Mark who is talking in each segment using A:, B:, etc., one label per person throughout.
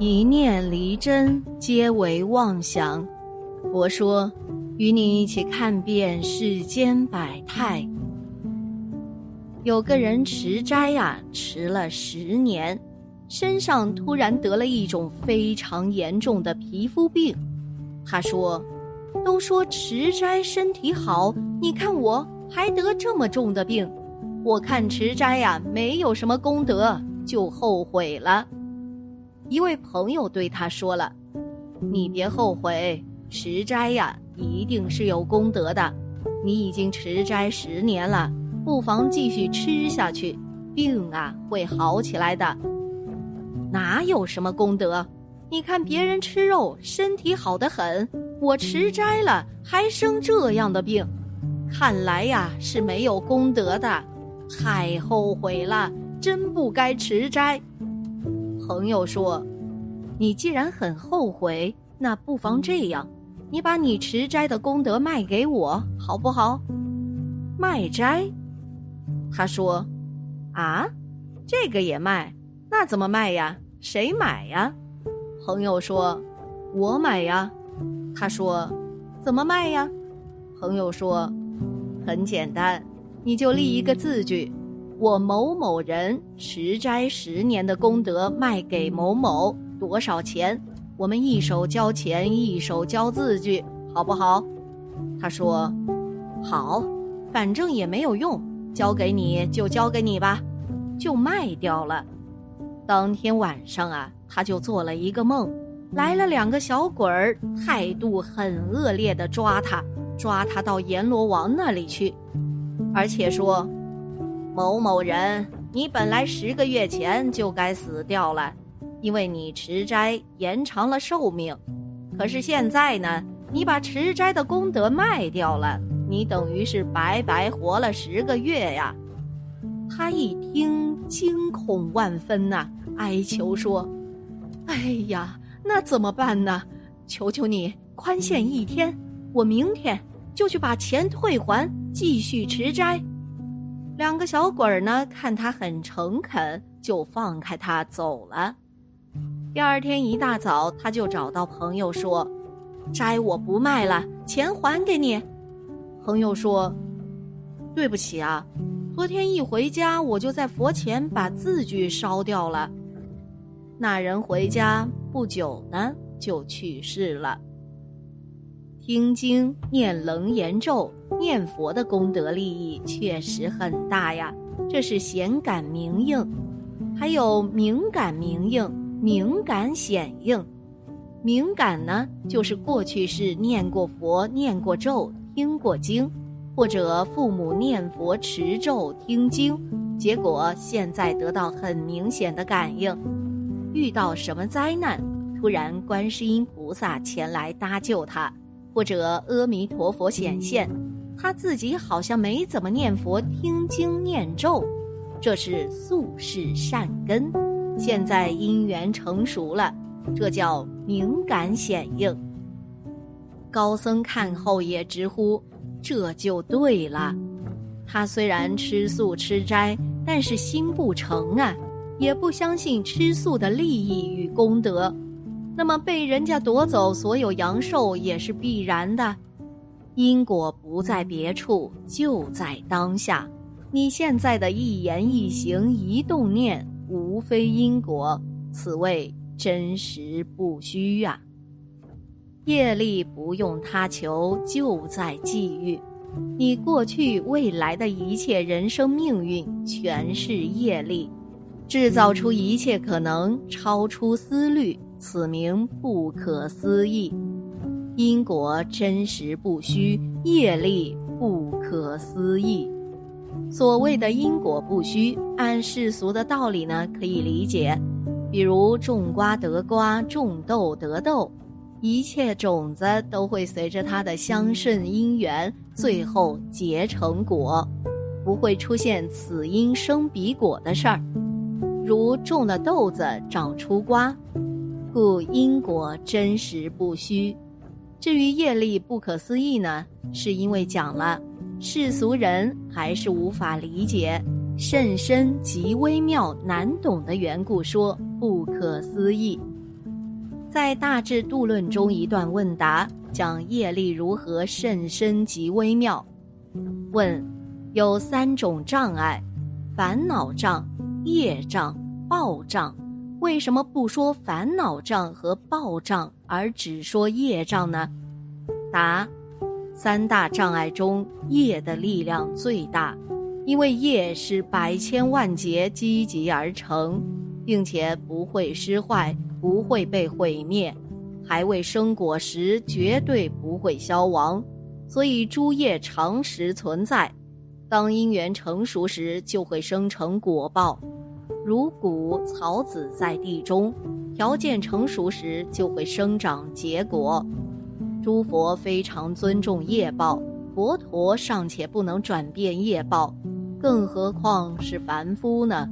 A: 一念离真，皆为妄想。佛说，与你一起看遍世间百态。有个人持斋呀，持了十年，身上突然得了一种非常严重的皮肤病。他说：“都说持斋身体好，你看我还得这么重的病，我看持斋呀没有什么功德，就后悔了。”一位朋友对他说了：“你别后悔，持斋呀，一定是有功德的。你已经持斋十年了，不妨继续吃下去，病啊会好起来的。哪有什么功德？你看别人吃肉，身体好得很，我持斋了还生这样的病，看来呀是没有功德的，太后悔了，真不该持斋。”朋友说：“你既然很后悔，那不妨这样，你把你持斋的功德卖给我，好不好？”卖斋，他说：“啊，这个也卖？那怎么卖呀？谁买呀？”朋友说：“我买呀。”他说：“怎么卖呀？”朋友说：“很简单，你就立一个字据。”我某某人持斋十年的功德卖给某某多少钱？我们一手交钱，一手交字据，好不好？他说：“好，反正也没有用，交给你就交给你吧，就卖掉了。”当天晚上啊，他就做了一个梦，来了两个小鬼儿，态度很恶劣的抓他，抓他到阎罗王那里去，而且说。某某人，你本来十个月前就该死掉了，因为你持斋延长了寿命。可是现在呢，你把持斋的功德卖掉了，你等于是白白活了十个月呀。他一听，惊恐万分呐，哀求说：“哎呀，那怎么办呢？求求你宽限一天，我明天就去把钱退还，继续持斋。”两个小鬼儿呢，看他很诚恳，就放开他走了。第二天一大早，他就找到朋友说：“斋我不卖了，钱还给你。”朋友说：“对不起啊，昨天一回家，我就在佛前把字据烧掉了。”那人回家不久呢，就去世了。听经、念楞严咒。念佛的功德利益确实很大呀，这是显感明应，还有敏感明应、敏感显应。敏感呢，就是过去是念过佛、念过咒、听过经，或者父母念佛持咒听经，结果现在得到很明显的感应，遇到什么灾难，突然观世音菩萨前来搭救他，或者阿弥陀佛显现。他自己好像没怎么念佛、听经、念咒，这是宿世善根。现在因缘成熟了，这叫敏感显应。高僧看后也直呼：“这就对了。”他虽然吃素吃斋，但是心不诚啊，也不相信吃素的利益与功德。那么被人家夺走所有阳寿也是必然的。因果不在别处，就在当下。你现在的一言一行、一动念，无非因果，此谓真实不虚呀。业力不用他求，就在际遇。你过去、未来的一切人生命运，全是业力，制造出一切可能，超出思虑，此名不可思议。因果真实不虚，业力不可思议。所谓的因果不虚，按世俗的道理呢，可以理解。比如种瓜得瓜，种豆得豆，一切种子都会随着它的相顺因缘，最后结成果，不会出现此因生彼果的事儿。如种了豆子长出瓜，故因果真实不虚。至于业力不可思议呢，是因为讲了世俗人还是无法理解，甚深极微妙难懂的缘故，说不可思议。在《大智度论》中一段问答，讲业力如何甚深极微妙。问：有三种障碍，烦恼障。业障、报障，为什么不说烦恼障和报障，而只说业障呢？答：三大障碍中，业的力量最大，因为业是百千万劫积集而成，并且不会失坏，不会被毁灭，还未生果时绝对不会消亡，所以诸业常时存在。当因缘成熟时，就会生成果报。如谷草籽在地中，条件成熟时就会生长结果。诸佛非常尊重业报，佛陀尚且不能转变业报，更何况是凡夫呢？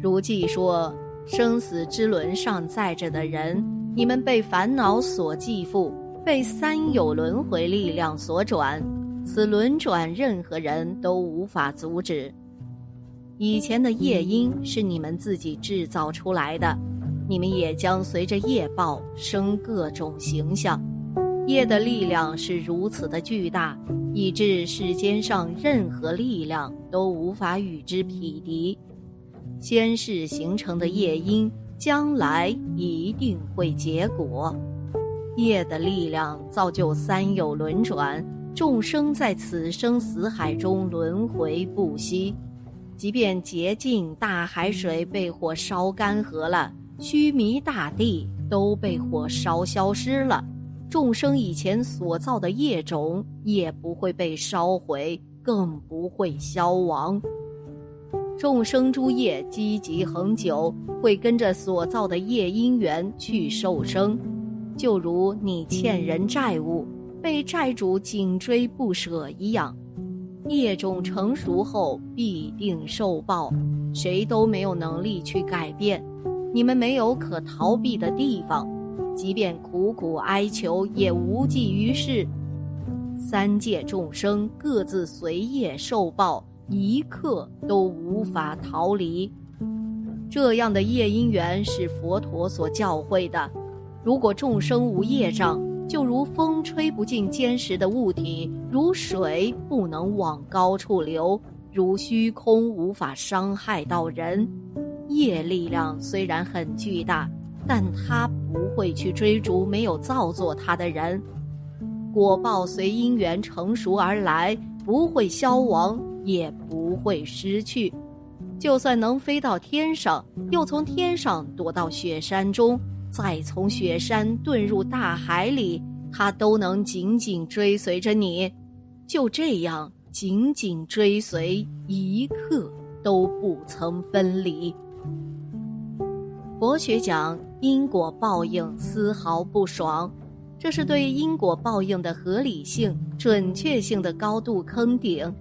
A: 如记说，生死之轮上载着的人，你们被烦恼所继负，被三有轮回力量所转，此轮转任何人都无法阻止。以前的夜莺是你们自己制造出来的，你们也将随着夜报生各种形象。夜的力量是如此的巨大，以致世间上任何力量都无法与之匹敌。先世形成的夜莺，将来一定会结果。夜的力量造就三有轮转，众生在此生死海中轮回不息。即便洁净大海水被火烧干涸了，须弥大地都被火烧消失了，众生以前所造的业种也不会被烧毁，更不会消亡。众生诸业积极恒久，会跟着所造的业因缘去受生，就如你欠人债务，被债主紧追不舍一样。业种成熟后必定受报，谁都没有能力去改变。你们没有可逃避的地方，即便苦苦哀求也无济于事。三界众生各自随业受报，一刻都无法逃离。这样的业因缘是佛陀所教诲的。如果众生无业障，就如风吹不进坚实的物体，如水不能往高处流，如虚空无法伤害到人。业力量虽然很巨大，但它不会去追逐没有造作它的人。果报随因缘成熟而来，不会消亡，也不会失去。就算能飞到天上，又从天上躲到雪山中。再从雪山遁入大海里，它都能紧紧追随着你，就这样紧紧追随，一刻都不曾分离。佛学讲因果报应丝毫不爽，这是对因果报应的合理性、准确性的高度坑顶。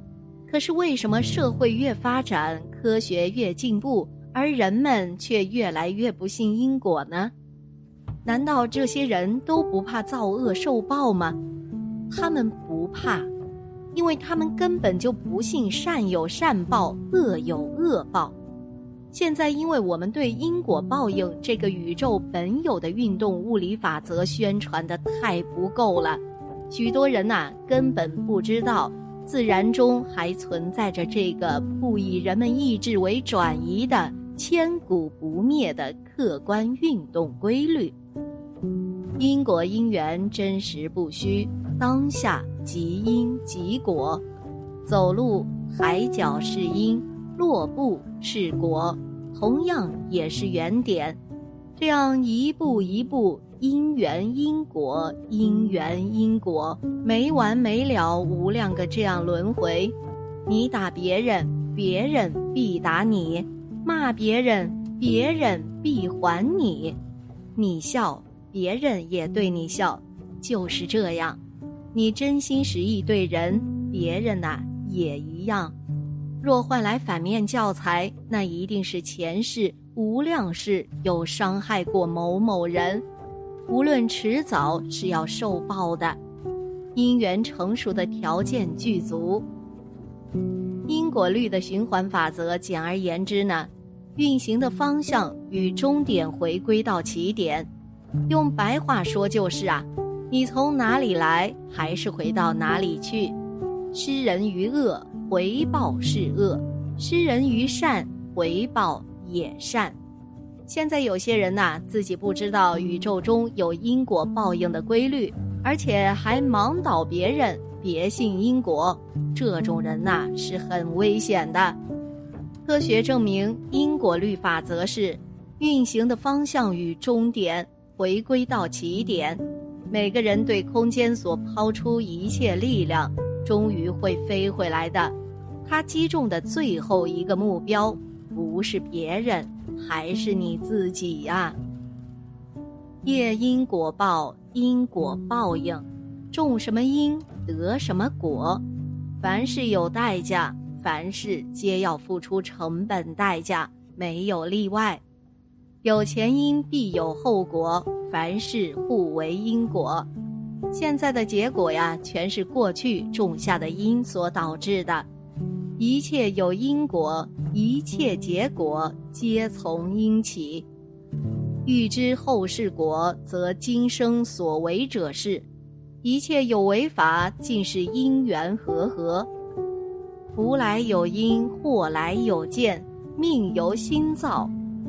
A: 可是为什么社会越发展，科学越进步，而人们却越来越不信因果呢？难道这些人都不怕造恶受报吗？他们不怕，因为他们根本就不信善有善报，恶有恶报。现在，因为我们对因果报应这个宇宙本有的运动物理法则宣传的太不够了，许多人呐根本不知道，自然中还存在着这个不以人们意志为转移的千古不灭的客观运动规律。因果因缘真实不虚，当下即因即果。走路海角是因，落步是果，同样也是原点。这样一步一步，因缘因果，因缘因果，没完没了，无量个这样轮回。你打别人，别人必打你；骂别人，别人必还你；你笑，别人也对你笑，就是这样。你真心实意对人，别人呐也一样。若换来反面教材，那一定是前世无量世有伤害过某某人，无论迟早是要受报的。因缘成熟的条件具足，因果律的循环法则，简而言之呢，运行的方向与终点回归到起点。用白话说就是啊，你从哪里来，还是回到哪里去。施人于恶，回报是恶；施人于善，回报也善。现在有些人呐，自己不知道宇宙中有因果报应的规律。而且还盲导别人，别信因果，这种人呐是很危险的。科学证明，因果律法则是运行的方向与终点回归到起点。每个人对空间所抛出一切力量，终于会飞回来的。他击中的最后一个目标，不是别人，还是你自己呀。业因果报，因果报应，种什么因得什么果。凡事有代价，凡事皆要付出成本代价，没有例外。有前因必有后果，凡事互为因果。现在的结果呀，全是过去种下的因所导致的。一切有因果，一切结果皆从因起。欲知后世果，则今生所为者是。一切有为法，尽是因缘和合。福来有因，祸来有见，命由心造，